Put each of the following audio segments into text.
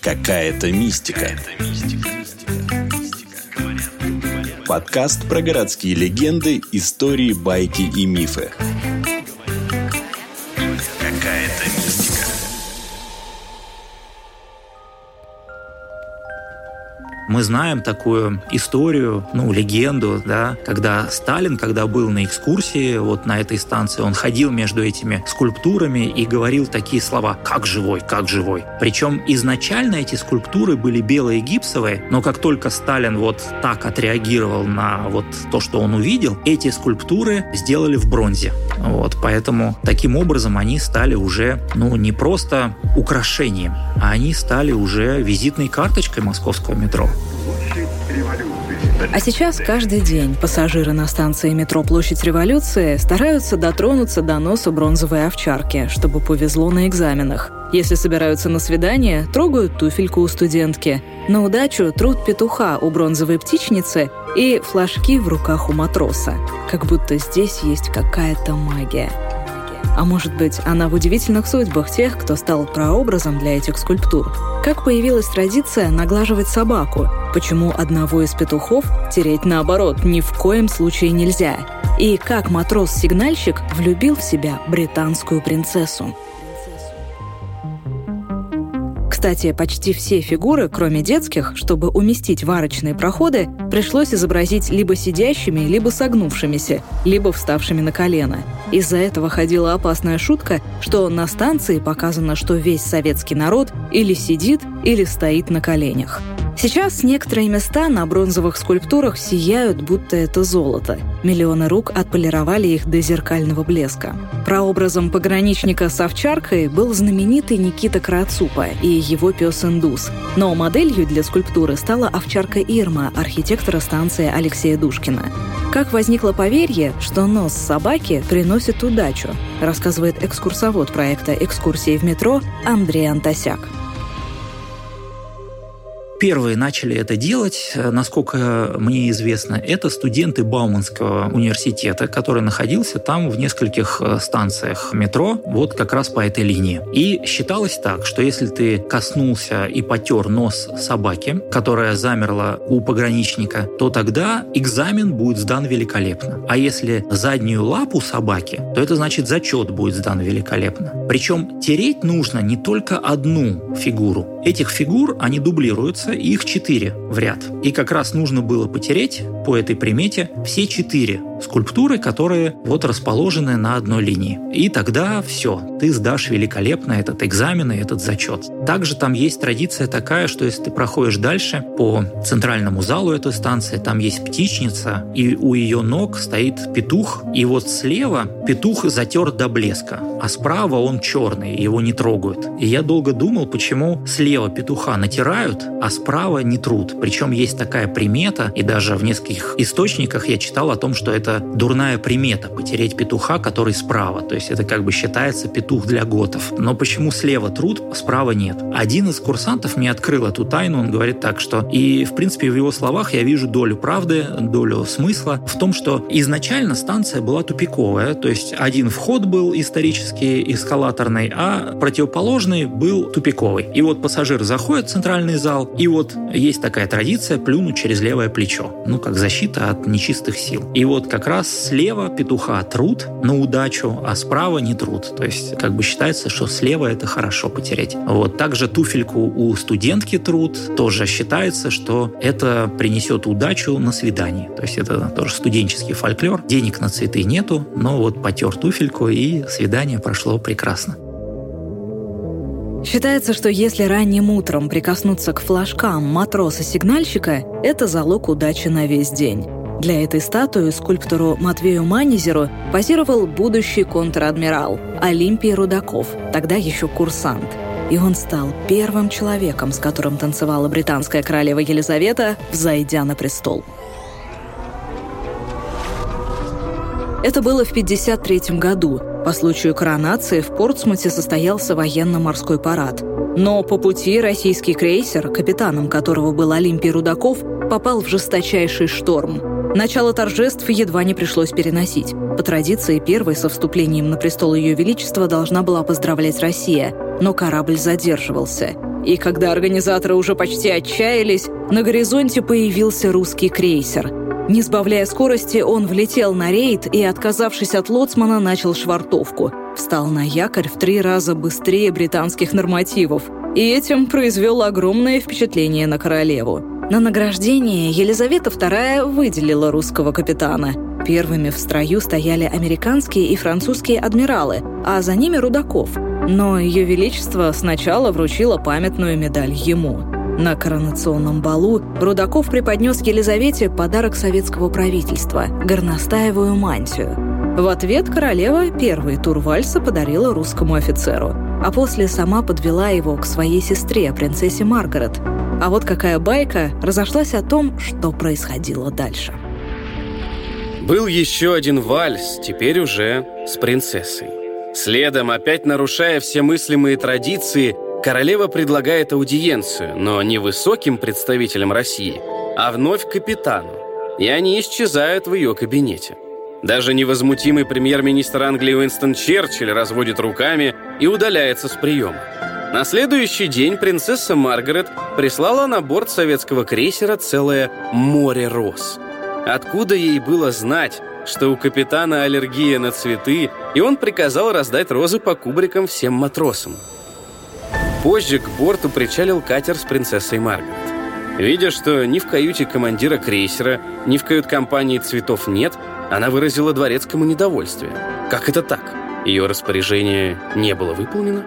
Какая-то мистика. Подкаст про городские легенды, истории, байки и мифы. Мы знаем такую историю, ну, легенду, да, когда Сталин, когда был на экскурсии вот на этой станции, он ходил между этими скульптурами и говорил такие слова «как живой, как живой». Причем изначально эти скульптуры были белые гипсовые, но как только Сталин вот так отреагировал на вот то, что он увидел, эти скульптуры сделали в бронзе. Вот, поэтому таким образом они стали уже, ну, не просто украшением, а они стали уже визитной карточкой московского метро. А сейчас каждый день пассажиры на станции метро Площадь Революции стараются дотронуться до носа бронзовой овчарки, чтобы повезло на экзаменах. Если собираются на свидание, трогают туфельку у студентки. На удачу труд петуха у бронзовой птичницы и флажки в руках у матроса. Как будто здесь есть какая-то магия. А может быть, она в удивительных судьбах тех, кто стал прообразом для этих скульптур? Как появилась традиция наглаживать собаку? Почему одного из петухов тереть наоборот ни в коем случае нельзя? И как матрос-сигнальщик влюбил в себя британскую принцессу? Кстати, почти все фигуры, кроме детских, чтобы уместить варочные проходы, пришлось изобразить либо сидящими, либо согнувшимися, либо вставшими на колено. Из-за этого ходила опасная шутка, что на станции показано, что весь советский народ или сидит, или стоит на коленях. Сейчас некоторые места на бронзовых скульптурах сияют, будто это золото. Миллионы рук отполировали их до зеркального блеска. Прообразом пограничника с овчаркой был знаменитый Никита Крацупа и его пес Индус. Но моделью для скульптуры стала овчарка Ирма, архитектора станции Алексея Душкина. Как возникло поверье, что нос собаки приносит удачу, рассказывает экскурсовод проекта «Экскурсии в метро» Андрей Антосяк. Первые начали это делать, э, насколько мне известно, это студенты Бауманского университета, который находился там в нескольких э, станциях метро, вот как раз по этой линии. И считалось так, что если ты коснулся и потер нос собаки, которая замерла у пограничника, то тогда экзамен будет сдан великолепно. А если заднюю лапу собаки, то это значит зачет будет сдан великолепно. Причем тереть нужно не только одну фигуру. Этих фигур, они дублируются, их четыре в ряд. И как раз нужно было потереть по этой примете все четыре скульптуры, которые вот расположены на одной линии. И тогда все, ты сдашь великолепно этот экзамен и этот зачет. Также там есть традиция такая, что если ты проходишь дальше по центральному залу этой станции, там есть птичница, и у ее ног стоит петух, и вот слева петух затер до блеска, а справа он черный, его не трогают. И я долго думал, почему слева петуха натирают, а справа не труд. Причем есть такая примета, и даже в нескольких источниках я читал о том, что это дурная примета – потереть петуха, который справа. То есть это как бы считается петух для готов. Но почему слева труд, справа нет? Один из курсантов мне открыл эту тайну, он говорит так, что и в принципе в его словах я вижу долю правды, долю смысла в том, что изначально станция была тупиковая, то есть один вход был исторический, эскалаторный, а противоположный был тупиковый. И вот пассажир заходит в центральный зал, и вот есть такая традиция плюнуть через левое плечо, ну, как защита от нечистых сил. И вот как раз слева петуха труд на удачу, а справа не труд. То есть как бы считается, что слева это хорошо потерять. Вот. Также туфельку у студентки труд тоже считается, что это принесет удачу на свидании. То есть это тоже студенческий фольклор. Денег на цветы нету, но вот потер туфельку и свидание прошло прекрасно. Считается, что если ранним утром прикоснуться к флажкам матроса-сигнальщика, это залог удачи на весь день. Для этой статуи скульптору Матвею Манизеру позировал будущий контр-адмирал Олимпий Рудаков, тогда еще курсант. И он стал первым человеком, с которым танцевала британская королева Елизавета, взойдя на престол. Это было в 1953 году. По случаю коронации в Портсмуте состоялся военно-морской парад. Но по пути российский крейсер, капитаном которого был Олимпий Рудаков, попал в жесточайший шторм. Начало торжеств едва не пришлось переносить. По традиции, первой со вступлением на престол Ее Величества должна была поздравлять Россия. но корабль задерживался. И когда организаторы уже почти отчаялись, на горизонте появился русский крейсер. Не сбавляя скорости, он влетел на рейд и, отказавшись от лоцмана, начал швартовку. Встал на якорь в три раза быстрее британских нормативов. И этим произвел огромное впечатление на королеву. На награждение Елизавета II выделила русского капитана. Первыми в строю стояли американские и французские адмиралы, а за ними Рудаков. Но Ее Величество сначала вручило памятную медаль ему. На коронационном балу Рудаков преподнес Елизавете подарок советского правительства – горностаевую мантию. В ответ королева первый тур вальса подарила русскому офицеру, а после сама подвела его к своей сестре, принцессе Маргарет – а вот какая байка разошлась о том, что происходило дальше. Был еще один вальс, теперь уже с принцессой. Следом, опять нарушая все мыслимые традиции, королева предлагает аудиенцию, но не высоким представителям России, а вновь капитану. И они исчезают в ее кабинете. Даже невозмутимый премьер-министр Англии Уинстон Черчилль разводит руками и удаляется с приема. На следующий день принцесса Маргарет прислала на борт советского крейсера целое море роз. Откуда ей было знать, что у капитана аллергия на цветы, и он приказал раздать розы по кубрикам всем матросам. Позже к борту причалил катер с принцессой Маргарет. Видя, что ни в каюте командира крейсера, ни в кают-компании цветов нет, она выразила дворецкому недовольствие. Как это так? Ее распоряжение не было выполнено?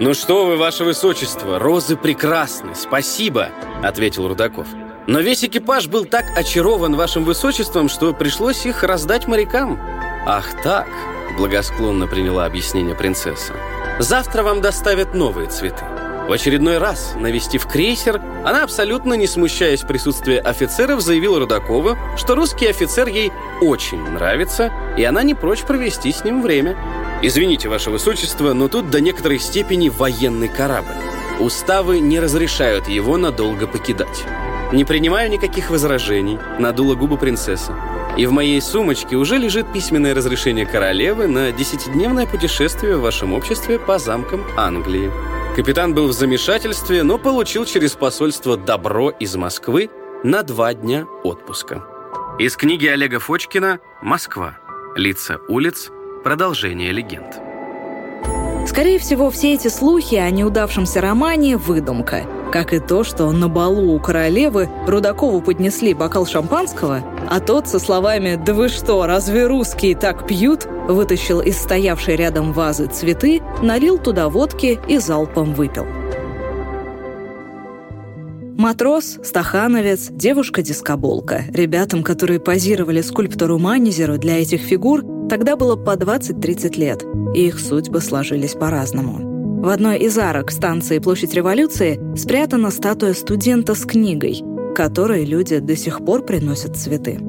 «Ну что вы, ваше высочество, розы прекрасны, спасибо», — ответил Рудаков. «Но весь экипаж был так очарован вашим высочеством, что пришлось их раздать морякам». «Ах так», — благосклонно приняла объяснение принцесса. «Завтра вам доставят новые цветы». В очередной раз, навестив крейсер, она, абсолютно не смущаясь присутствия офицеров, заявила Рудакову, что русский офицер ей очень нравится, и она не прочь провести с ним время. Извините, ваше высочество, но тут до некоторой степени военный корабль. Уставы не разрешают его надолго покидать. Не принимаю никаких возражений, надула губы принцесса. И в моей сумочке уже лежит письменное разрешение королевы на десятидневное путешествие в вашем обществе по замкам Англии. Капитан был в замешательстве, но получил через посольство добро из Москвы на два дня отпуска. Из книги Олега Фочкина «Москва. Лица улиц. Продолжение легенд. Скорее всего, все эти слухи о неудавшемся романе – выдумка. Как и то, что на балу у королевы Рудакову поднесли бокал шампанского, а тот со словами «Да вы что, разве русские так пьют?» вытащил из стоявшей рядом вазы цветы, налил туда водки и залпом выпил. Матрос, стахановец, девушка-дискоболка. Ребятам, которые позировали скульптору Манизеру для этих фигур, тогда было по 20-30 лет, и их судьбы сложились по-разному. В одной из арок станции Площадь Революции спрятана статуя студента с книгой, которой люди до сих пор приносят цветы.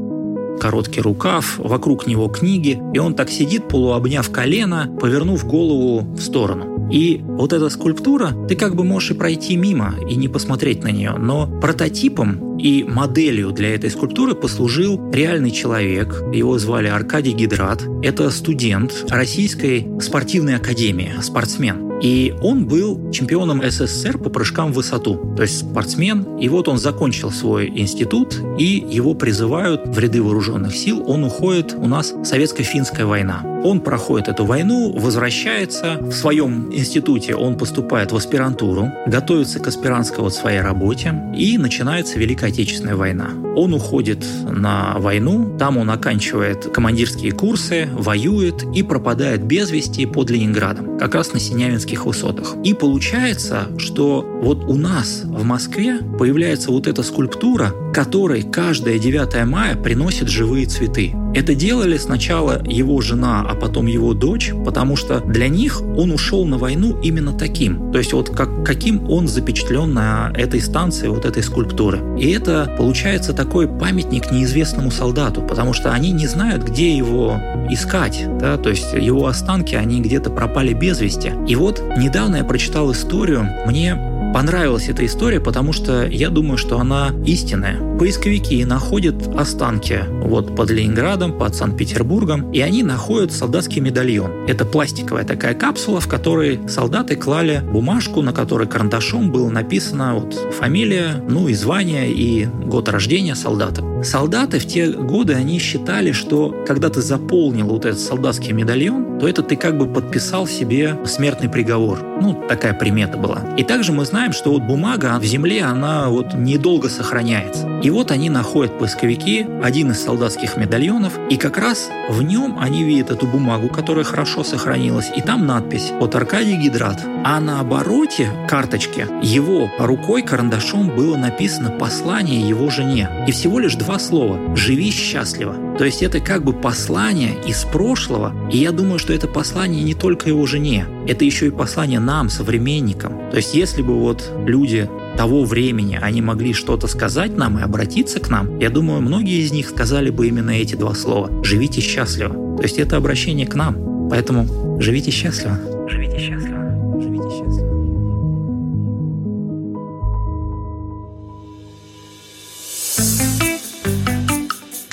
Короткий рукав, вокруг него книги, и он так сидит, полуобняв колено, повернув голову в сторону. И вот эта скульптура, ты как бы можешь и пройти мимо, и не посмотреть на нее, но прототипом и моделью для этой скульптуры послужил реальный человек. Его звали Аркадий Гидрат. Это студент Российской спортивной академии, спортсмен. И он был чемпионом СССР по прыжкам в высоту, то есть спортсмен. И вот он закончил свой институт, и его призывают в ряды вооруженных сил. Он уходит, у нас советско-финская война. Он проходит эту войну, возвращается. В своем институте он поступает в аспирантуру, готовится к аспирантской вот своей работе, и начинается Великая Отечественная война. Он уходит на войну, там он оканчивает командирские курсы, воюет и пропадает без вести под Ленинградом, как раз на Синявинске Кавказских высотах. И получается, что вот у нас в Москве появляется вот эта скульптура, которой каждое 9 мая приносит живые цветы. Это делали сначала его жена, а потом его дочь, потому что для них он ушел на войну именно таким. То есть вот как, каким он запечатлен на этой станции, вот этой скульптуры. И это получается такой памятник неизвестному солдату, потому что они не знают, где его искать. Да? То есть его останки, они где-то пропали без вести. И вот недавно я прочитал историю, мне понравилась эта история, потому что я думаю, что она истинная. поисковики находят останки вот под Ленинградом, под Санкт-Петербургом, и они находят солдатский медальон. Это пластиковая такая капсула, в которой солдаты клали бумажку, на которой карандашом было написано вот фамилия, ну и звание, и год рождения солдата. Солдаты в те годы, они считали, что когда ты заполнил вот этот солдатский медальон, то это ты как бы подписал себе смертный приговор. Ну, такая примета была. И также мы знаем, что вот бумага в земле, она вот недолго сохраняется. И вот они находят поисковики один из солдатских медальонов, и как раз в нем они видят эту бумагу, которая хорошо сохранилась, и там надпись «От Аркадий Гидрат». А на обороте карточки его рукой карандашом было написано послание его жене. И всего лишь два слова «Живи счастливо». То есть это как бы послание из прошлого, и я думаю, что это послание не только его жене, это еще и послание нам, современникам. То есть если бы вот люди того времени они могли что-то сказать нам и обратиться к нам, я думаю, многие из них сказали бы именно эти два слова «живите счастливо». То есть это обращение к нам. Поэтому живите счастливо. Живите счастливо.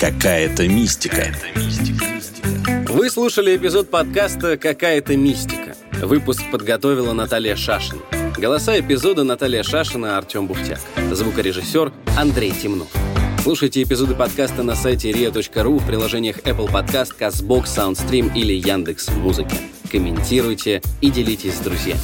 Какая-то мистика. Вы слушали эпизод подкаста «Какая-то мистика». Выпуск подготовила Наталья Шашина. Голоса эпизода Наталья Шашина, Артем Бухтяк. Звукорежиссер Андрей Темнов. Слушайте эпизоды подкаста на сайте ria.ru в приложениях Apple Podcast, CastBox, SoundStream или Яндекс.Музыка. Комментируйте и делитесь с друзьями.